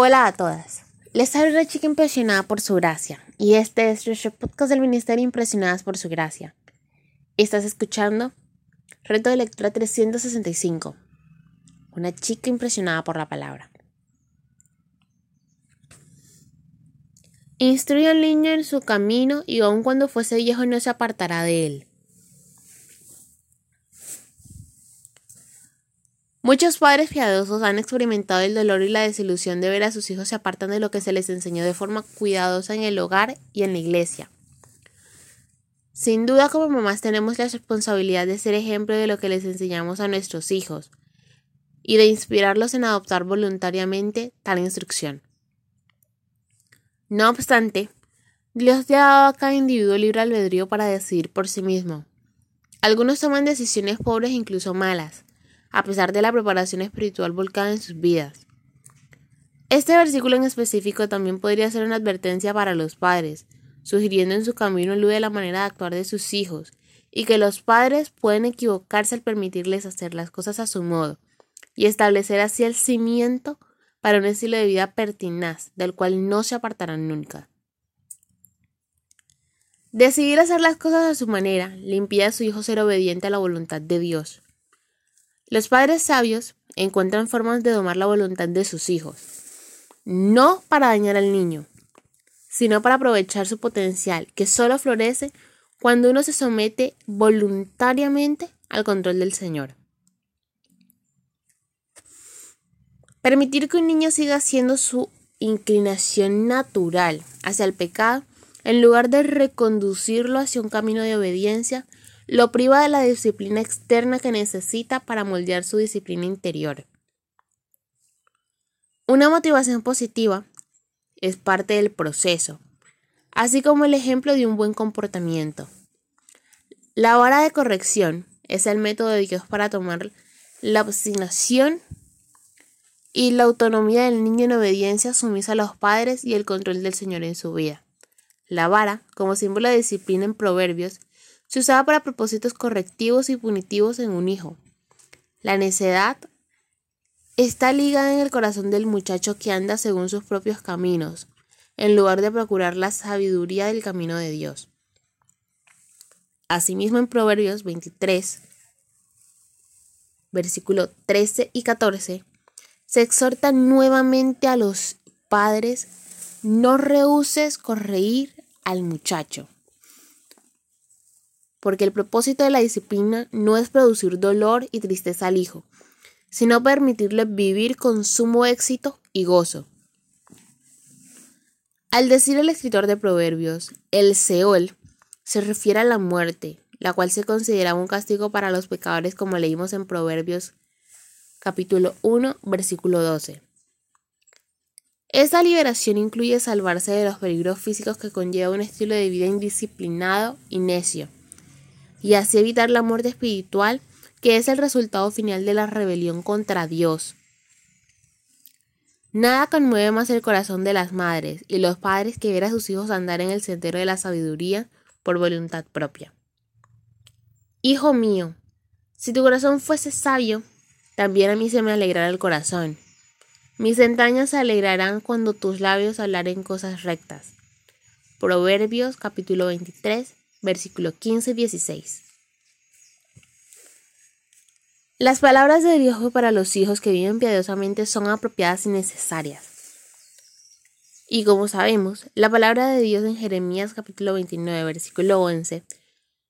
Hola a todas. Les habla una chica impresionada por su gracia y este es nuestro podcast del Ministerio Impresionadas por su gracia. Estás escuchando Reto de Lectura 365. Una chica impresionada por la palabra. Instruye al niño en su camino y aun cuando fuese viejo no se apartará de él. Muchos padres piadosos han experimentado el dolor y la desilusión de ver a sus hijos se apartan de lo que se les enseñó de forma cuidadosa en el hogar y en la iglesia. Sin duda como mamás tenemos la responsabilidad de ser ejemplo de lo que les enseñamos a nuestros hijos y de inspirarlos en adoptar voluntariamente tal instrucción. No obstante, Dios ya ha dado a cada individuo libre albedrío para decidir por sí mismo. Algunos toman decisiones pobres e incluso malas, a pesar de la preparación espiritual volcada en sus vidas. Este versículo en específico también podría ser una advertencia para los padres, sugiriendo en su camino de la manera de actuar de sus hijos, y que los padres pueden equivocarse al permitirles hacer las cosas a su modo, y establecer así el cimiento para un estilo de vida pertinaz, del cual no se apartarán nunca. Decidir hacer las cosas a su manera le a su hijo ser obediente a la voluntad de Dios. Los padres sabios encuentran formas de domar la voluntad de sus hijos, no para dañar al niño, sino para aprovechar su potencial, que solo florece cuando uno se somete voluntariamente al control del Señor. Permitir que un niño siga siendo su inclinación natural hacia el pecado, en lugar de reconducirlo hacia un camino de obediencia, lo priva de la disciplina externa que necesita para moldear su disciplina interior. Una motivación positiva es parte del proceso, así como el ejemplo de un buen comportamiento. La vara de corrección es el método de Dios para tomar la obstinación y la autonomía del niño en obediencia sumisa a los padres y el control del Señor en su vida. La vara, como símbolo de disciplina en Proverbios, se usaba para propósitos correctivos y punitivos en un hijo. La necedad está ligada en el corazón del muchacho que anda según sus propios caminos, en lugar de procurar la sabiduría del camino de Dios. Asimismo en Proverbios 23, versículo 13 y 14, se exhorta nuevamente a los padres, no rehuses corregir al muchacho porque el propósito de la disciplina no es producir dolor y tristeza al hijo, sino permitirle vivir con sumo éxito y gozo. Al decir el escritor de Proverbios, el Seol se refiere a la muerte, la cual se considera un castigo para los pecadores como leímos en Proverbios capítulo 1, versículo 12. Esta liberación incluye salvarse de los peligros físicos que conlleva un estilo de vida indisciplinado y necio y así evitar la muerte espiritual que es el resultado final de la rebelión contra Dios. Nada conmueve más el corazón de las madres y los padres que ver a sus hijos andar en el sendero de la sabiduría por voluntad propia. Hijo mío, si tu corazón fuese sabio, también a mí se me alegrará el corazón. Mis entrañas se alegrarán cuando tus labios hablaren cosas rectas. Proverbios capítulo 23, versículo 15-16. Las palabras de Dios para los hijos que viven piadosamente son apropiadas y necesarias. Y como sabemos, la palabra de Dios en Jeremías capítulo 29, versículo 11,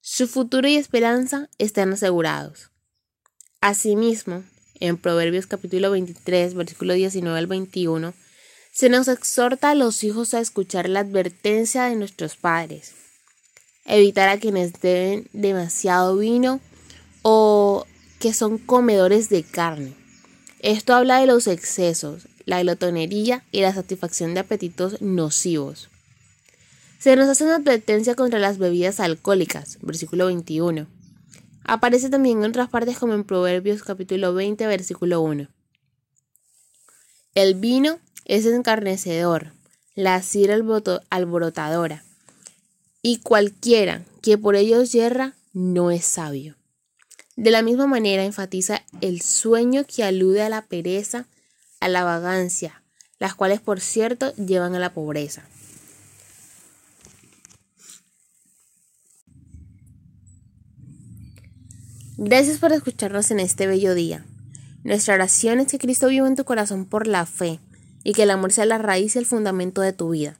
su futuro y esperanza están asegurados. Asimismo, en Proverbios capítulo 23, versículo 19 al 21, se nos exhorta a los hijos a escuchar la advertencia de nuestros padres evitar a quienes deben demasiado vino o que son comedores de carne. Esto habla de los excesos, la glotonería y la satisfacción de apetitos nocivos. Se nos hace una advertencia contra las bebidas alcohólicas, versículo 21. Aparece también en otras partes como en Proverbios capítulo 20, versículo 1. El vino es encarnecedor, la cira alborotadora, y cualquiera que por ellos yerra no es sabio. De la misma manera enfatiza el sueño que alude a la pereza, a la vagancia, las cuales por cierto llevan a la pobreza. Gracias por escucharnos en este bello día. Nuestra oración es que Cristo viva en tu corazón por la fe y que el amor sea la raíz y el fundamento de tu vida.